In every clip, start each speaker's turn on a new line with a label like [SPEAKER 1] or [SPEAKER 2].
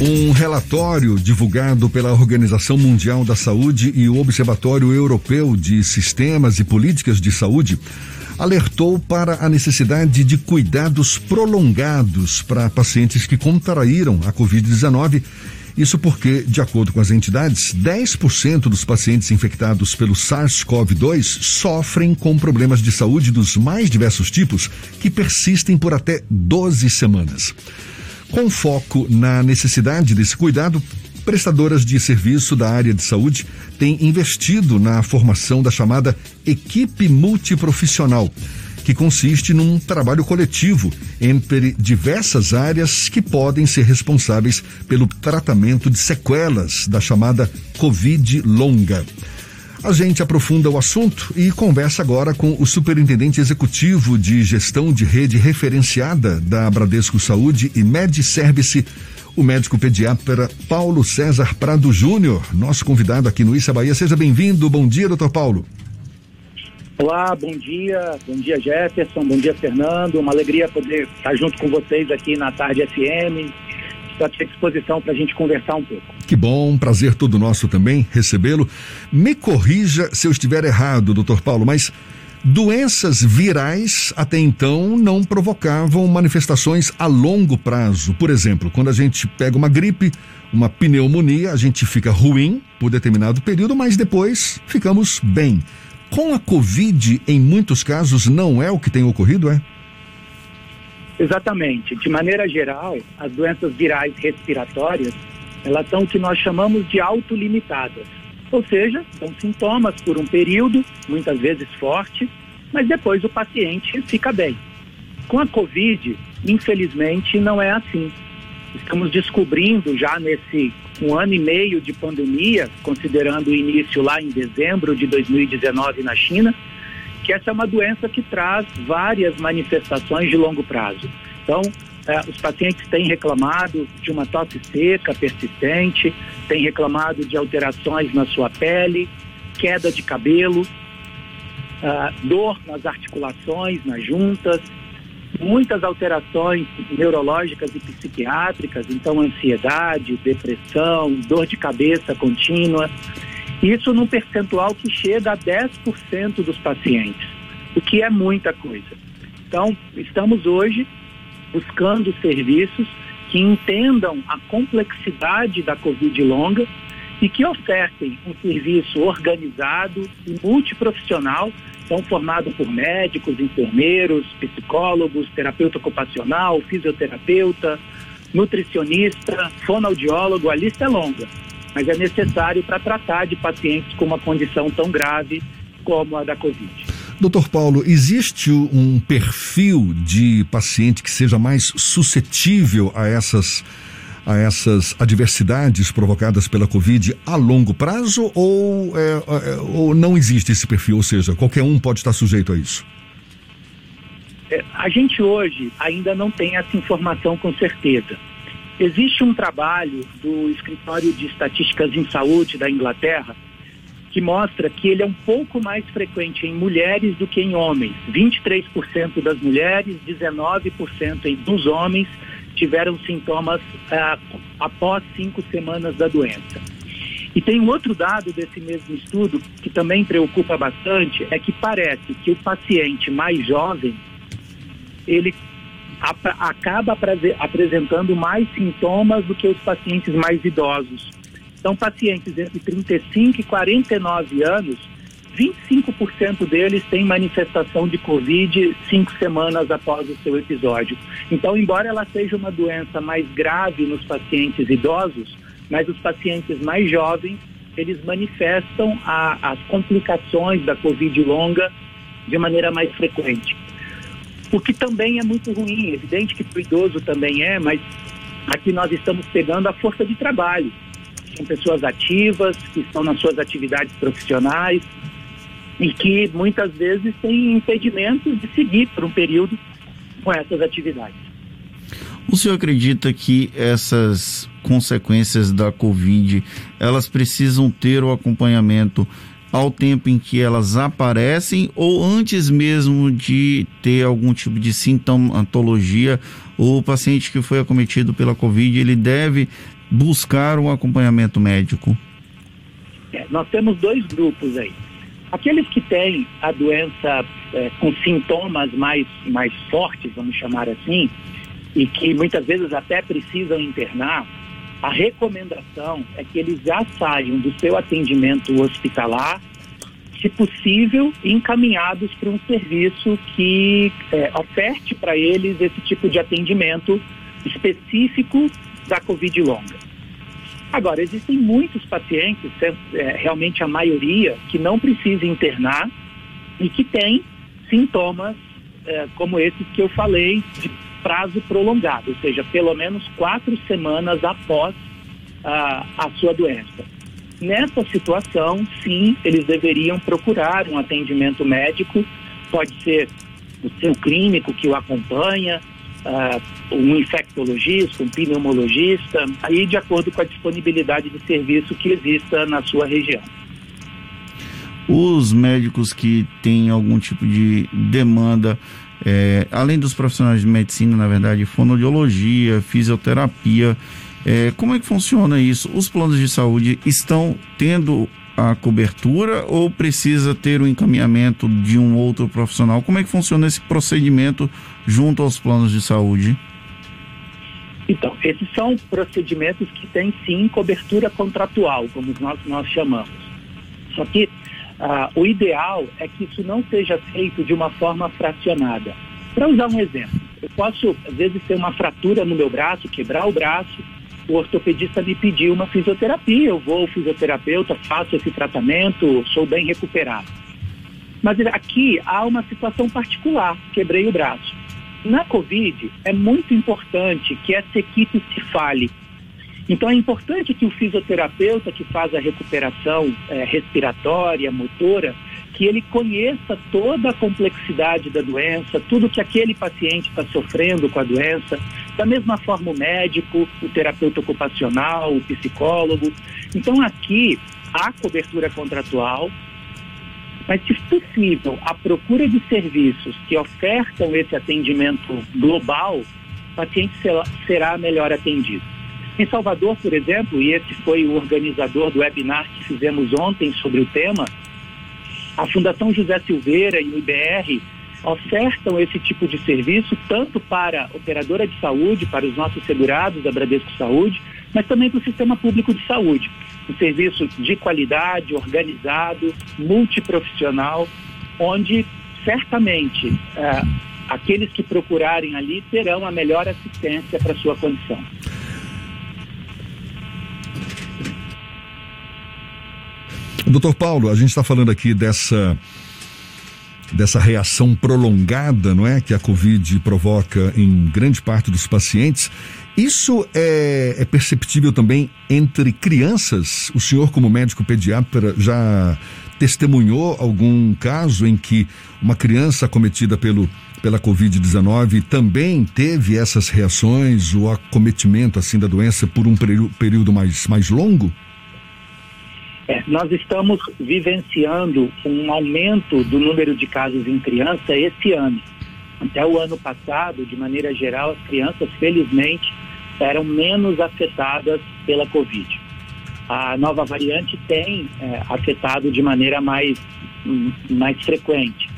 [SPEAKER 1] Um relatório divulgado pela Organização Mundial da Saúde e o Observatório Europeu de Sistemas e Políticas de Saúde alertou para a necessidade de cuidados prolongados para pacientes que contraíram a Covid-19. Isso porque, de acordo com as entidades, 10% dos pacientes infectados pelo SARS-CoV-2 sofrem com problemas de saúde dos mais diversos tipos que persistem por até 12 semanas. Com foco na necessidade desse cuidado, prestadoras de serviço da área de saúde têm investido na formação da chamada equipe multiprofissional, que consiste num trabalho coletivo entre diversas áreas que podem ser responsáveis pelo tratamento de sequelas da chamada Covid longa. A gente aprofunda o assunto e conversa agora com o superintendente executivo de gestão de rede referenciada da Bradesco Saúde e MedService, o médico pediatra Paulo César Prado Júnior, nosso convidado aqui no Issa Bahia. Seja bem-vindo. Bom dia, doutor Paulo.
[SPEAKER 2] Olá, bom dia. Bom dia, Jefferson. Bom dia, Fernando. Uma alegria poder estar junto com vocês aqui na Tarde FM estou à disposição para a gente conversar um pouco.
[SPEAKER 1] Que bom, prazer todo nosso também recebê-lo. Me corrija se eu estiver errado, doutor Paulo, mas doenças virais até então não provocavam manifestações a longo prazo. Por exemplo, quando a gente pega uma gripe, uma pneumonia, a gente fica ruim por determinado período, mas depois ficamos bem. Com a Covid, em muitos casos, não é o que tem ocorrido, é?
[SPEAKER 2] Exatamente. De maneira geral, as doenças virais respiratórias, elas são o que nós chamamos de autolimitadas. Ou seja, são sintomas por um período, muitas vezes forte, mas depois o paciente fica bem. Com a Covid, infelizmente, não é assim. Estamos descobrindo já nesse um ano e meio de pandemia, considerando o início lá em dezembro de 2019 na China, que essa é uma doença que traz várias manifestações de longo prazo. Então, é, os pacientes têm reclamado de uma tosse seca persistente, têm reclamado de alterações na sua pele, queda de cabelo, uh, dor nas articulações, nas juntas, muitas alterações neurológicas e psiquiátricas, então ansiedade, depressão, dor de cabeça contínua. Isso num percentual que chega a 10% dos pacientes, o que é muita coisa. Então, estamos hoje buscando serviços que entendam a complexidade da Covid longa e que ofertem um serviço organizado e multiprofissional, então formado por médicos, enfermeiros, psicólogos, terapeuta ocupacional, fisioterapeuta, nutricionista, fonoaudiólogo, a lista é longa mas é necessário para tratar de pacientes com uma condição tão grave como a da Covid.
[SPEAKER 1] Doutor Paulo, existe um perfil de paciente que seja mais suscetível a essas, a essas adversidades provocadas pela Covid a longo prazo ou, é, é, ou não existe esse perfil? Ou seja, qualquer um pode estar sujeito a isso?
[SPEAKER 2] É, a gente hoje ainda não tem essa informação com certeza. Existe um trabalho do Escritório de Estatísticas em Saúde da Inglaterra que mostra que ele é um pouco mais frequente em mulheres do que em homens. 23% das mulheres, 19% dos homens tiveram sintomas ah, após cinco semanas da doença. E tem um outro dado desse mesmo estudo que também preocupa bastante, é que parece que o paciente mais jovem, ele acaba apresentando mais sintomas do que os pacientes mais idosos. Então, pacientes entre 35 e 49 anos, 25% deles têm manifestação de Covid cinco semanas após o seu episódio. Então, embora ela seja uma doença mais grave nos pacientes idosos, mas os pacientes mais jovens, eles manifestam a, as complicações da Covid longa de maneira mais frequente o que também é muito ruim. Evidente que para o idoso também é, mas aqui nós estamos pegando a força de trabalho. São pessoas ativas, que estão nas suas atividades profissionais e que muitas vezes têm impedimentos de seguir por um período com essas atividades.
[SPEAKER 3] O senhor acredita que essas consequências da Covid, elas precisam ter o acompanhamento ao tempo em que elas aparecem ou antes mesmo de ter algum tipo de sintomatologia, o paciente que foi acometido pela Covid, ele deve buscar um acompanhamento médico?
[SPEAKER 2] É, nós temos dois grupos aí. Aqueles que têm a doença é, com sintomas mais, mais fortes, vamos chamar assim, e que muitas vezes até precisam internar, a recomendação é que eles já saiam do seu atendimento hospitalar, se possível, encaminhados para um serviço que é, oferte para eles esse tipo de atendimento específico da Covid longa. Agora, existem muitos pacientes, é, realmente a maioria, que não precisa internar e que têm sintomas é, como esses que eu falei, de prazo prolongado, ou seja, pelo menos quatro semanas após a, a sua doença. Nessa situação, sim, eles deveriam procurar um atendimento médico, pode ser o seu clínico que o acompanha, uh, um infectologista, um pneumologista, aí de acordo com a disponibilidade de serviço que exista na sua região.
[SPEAKER 3] Os médicos que têm algum tipo de demanda, é, além dos profissionais de medicina, na verdade, fonoaudiologia, fisioterapia, é, como é que funciona isso? Os planos de saúde estão tendo a cobertura ou precisa ter o um encaminhamento de um outro profissional? Como é que funciona esse procedimento junto aos planos de saúde?
[SPEAKER 2] Então, esses são procedimentos que têm sim cobertura contratual, como nós, nós chamamos. Só que ah, o ideal é que isso não seja feito de uma forma fracionada. Para usar um exemplo, eu posso, às vezes, ter uma fratura no meu braço, quebrar o braço, o ortopedista me pediu uma fisioterapia, eu vou ao fisioterapeuta, faço esse tratamento, sou bem recuperado. Mas aqui há uma situação particular, quebrei o braço. Na Covid, é muito importante que essa equipe se fale. Então, é importante que o fisioterapeuta que faz a recuperação é, respiratória, motora, que ele conheça toda a complexidade da doença, tudo que aquele paciente está sofrendo com a doença, da mesma forma o médico, o terapeuta ocupacional, o psicólogo. Então aqui há cobertura contratual, mas se possível, a procura de serviços que ofertam esse atendimento global, o paciente será melhor atendido. Em Salvador, por exemplo, e esse foi o organizador do webinar que fizemos ontem sobre o tema, a Fundação José Silveira e o IBR ofertam esse tipo de serviço tanto para a operadora de saúde, para os nossos segurados da Bradesco Saúde, mas também para o sistema público de saúde. Um serviço de qualidade, organizado, multiprofissional, onde certamente é, aqueles que procurarem ali terão a melhor assistência para sua condição.
[SPEAKER 1] Doutor Paulo, a gente está falando aqui dessa dessa reação prolongada, não é, que a Covid provoca em grande parte dos pacientes. Isso é, é, perceptível também entre crianças? O senhor, como médico pediatra, já testemunhou algum caso em que uma criança acometida pelo, pela Covid-19 também teve essas reações, o acometimento assim da doença por um período mais, mais longo?
[SPEAKER 2] É, nós estamos vivenciando um aumento do número de casos em criança esse ano. Até o ano passado, de maneira geral, as crianças, felizmente, eram menos afetadas pela Covid. A nova variante tem é, afetado de maneira mais, mais frequente.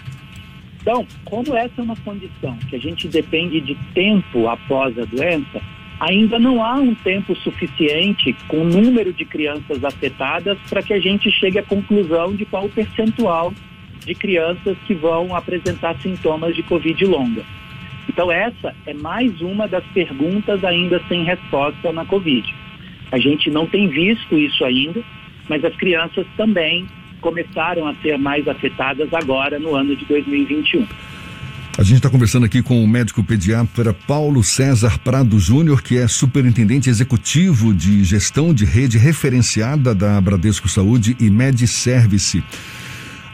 [SPEAKER 2] Então, como essa é uma condição que a gente depende de tempo após a doença, ainda não há um tempo suficiente com o número de crianças afetadas para que a gente chegue à conclusão de qual o percentual de crianças que vão apresentar sintomas de Covid longa. Então, essa é mais uma das perguntas ainda sem resposta na Covid. A gente não tem visto isso ainda, mas as crianças também começaram a ser mais afetadas agora no ano de 2021.
[SPEAKER 1] A gente está conversando aqui com o médico pediatra Paulo César Prado Júnior, que é superintendente executivo de gestão de rede referenciada da Bradesco Saúde e MedService.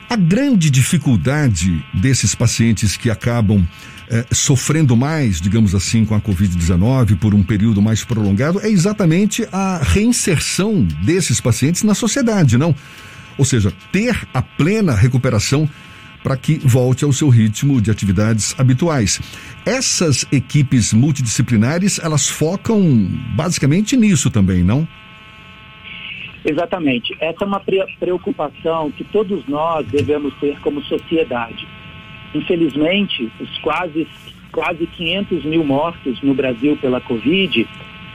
[SPEAKER 1] A grande dificuldade desses pacientes que acabam eh, sofrendo mais, digamos assim, com a Covid-19 por um período mais prolongado é exatamente a reinserção desses pacientes na sociedade, não? Ou seja, ter a plena recuperação para que volte ao seu ritmo de atividades habituais. Essas equipes multidisciplinares, elas focam basicamente nisso também, não?
[SPEAKER 2] Exatamente. Essa é uma preocupação que todos nós devemos ter como sociedade. Infelizmente, os quase, quase 500 mil mortos no Brasil pela Covid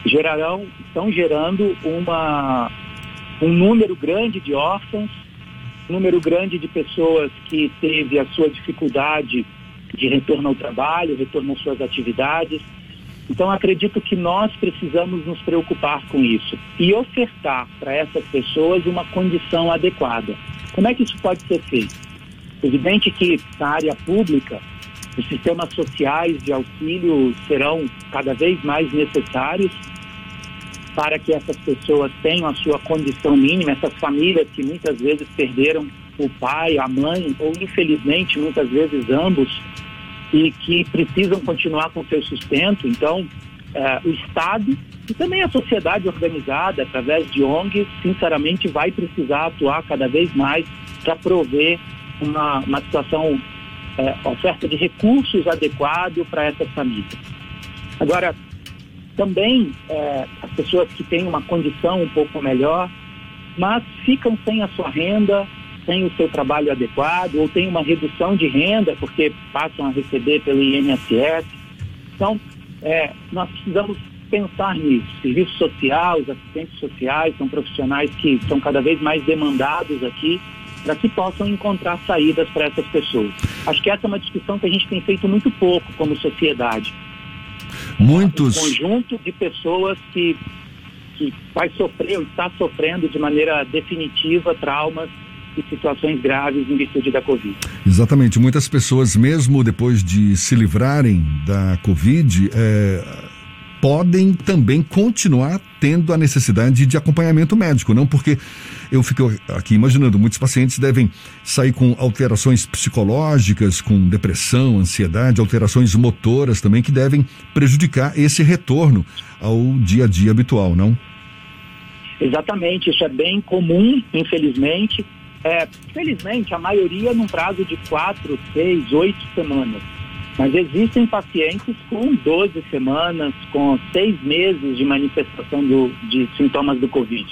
[SPEAKER 2] gerarão, estão gerando uma, um número grande de órfãos, número grande de pessoas que teve a sua dificuldade de retorno ao trabalho, retorno às suas atividades. Então, acredito que nós precisamos nos preocupar com isso e ofertar para essas pessoas uma condição adequada. Como é que isso pode ser feito? Evidente que na área pública, os sistemas sociais de auxílio serão cada vez mais necessários para que essas pessoas tenham a sua condição mínima, essas famílias que muitas vezes perderam o pai, a mãe, ou infelizmente muitas vezes ambos, e que precisam continuar com seu sustento. Então, eh, o Estado e também a sociedade organizada, através de ONGs, sinceramente vai precisar atuar cada vez mais para prover uma, uma situação, eh, oferta de recursos adequado para essas famílias. Agora, também é, as pessoas que têm uma condição um pouco melhor, mas ficam sem a sua renda, sem o seu trabalho adequado, ou têm uma redução de renda porque passam a receber pelo INSS. Então, é, nós precisamos pensar nisso. Serviço social, os assistentes sociais são profissionais que são cada vez mais demandados aqui para que possam encontrar saídas para essas pessoas. Acho que essa é uma discussão que a gente tem feito muito pouco como sociedade.
[SPEAKER 1] Muitos.
[SPEAKER 2] Um conjunto de pessoas que, que vai sofrer ou está sofrendo de maneira definitiva traumas e situações graves em virtude da Covid.
[SPEAKER 1] Exatamente. Muitas pessoas, mesmo depois de se livrarem da Covid, é podem também continuar tendo a necessidade de acompanhamento médico, não porque eu fico aqui imaginando, muitos pacientes devem sair com alterações psicológicas, com depressão, ansiedade, alterações motoras também que devem prejudicar esse retorno ao dia a dia habitual, não?
[SPEAKER 2] Exatamente, isso é bem comum, infelizmente. É, felizmente, a maioria num prazo de quatro, seis, oito semanas. Mas existem pacientes com 12 semanas, com seis meses de manifestação do, de sintomas do Covid.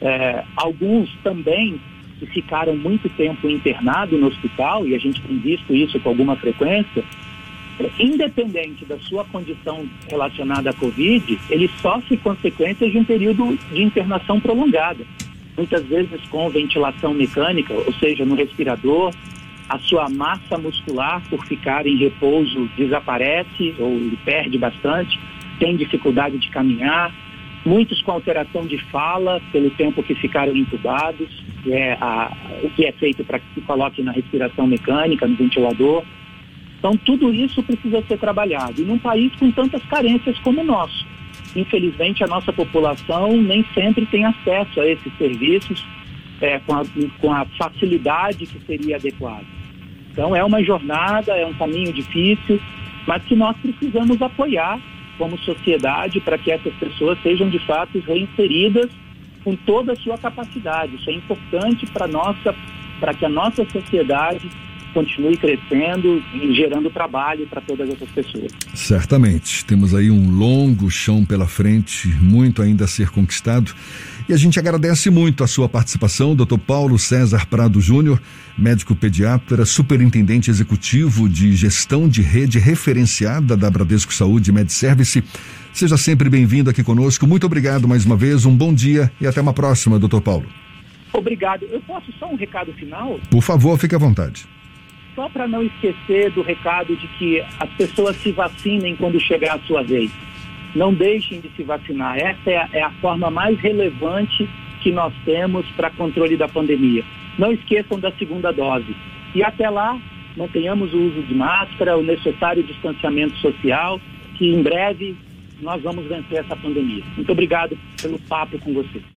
[SPEAKER 2] É, alguns também que ficaram muito tempo internados no hospital, e a gente tem visto isso com alguma frequência, é, independente da sua condição relacionada à Covid, ele sofre consequências de um período de internação prolongada. Muitas vezes com ventilação mecânica, ou seja, no respirador, a sua massa muscular, por ficar em repouso, desaparece ou perde bastante, tem dificuldade de caminhar, muitos com alteração de fala pelo tempo que ficaram intubados, é a, o que é feito para que se coloque na respiração mecânica, no ventilador. Então, tudo isso precisa ser trabalhado. E num país com tantas carências como o nosso. Infelizmente, a nossa população nem sempre tem acesso a esses serviços é, com, a, com a facilidade que seria adequada. Então é uma jornada, é um caminho difícil, mas que nós precisamos apoiar como sociedade para que essas pessoas sejam de fato reinseridas com toda a sua capacidade. Isso é importante para nossa, para que a nossa sociedade continue crescendo e gerando trabalho para todas essas pessoas.
[SPEAKER 1] Certamente. Temos aí um longo chão pela frente, muito ainda a ser conquistado. E a gente agradece muito a sua participação, Dr. Paulo César Prado Júnior, médico pediatra, superintendente executivo de gestão de rede referenciada da Bradesco Saúde Med Service. Seja sempre bem-vindo aqui conosco. Muito obrigado mais uma vez, um bom dia e até uma próxima, doutor Paulo.
[SPEAKER 2] Obrigado. Eu posso só um recado final?
[SPEAKER 1] Por favor, fique à vontade
[SPEAKER 2] só para não esquecer do recado de que as pessoas se vacinem quando chegar a sua vez. Não deixem de se vacinar. Essa é a, é a forma mais relevante que nós temos para controle da pandemia. Não esqueçam da segunda dose. E até lá, mantenhamos o uso de máscara, o necessário distanciamento social, que em breve nós vamos vencer essa pandemia. Muito obrigado pelo papo com você.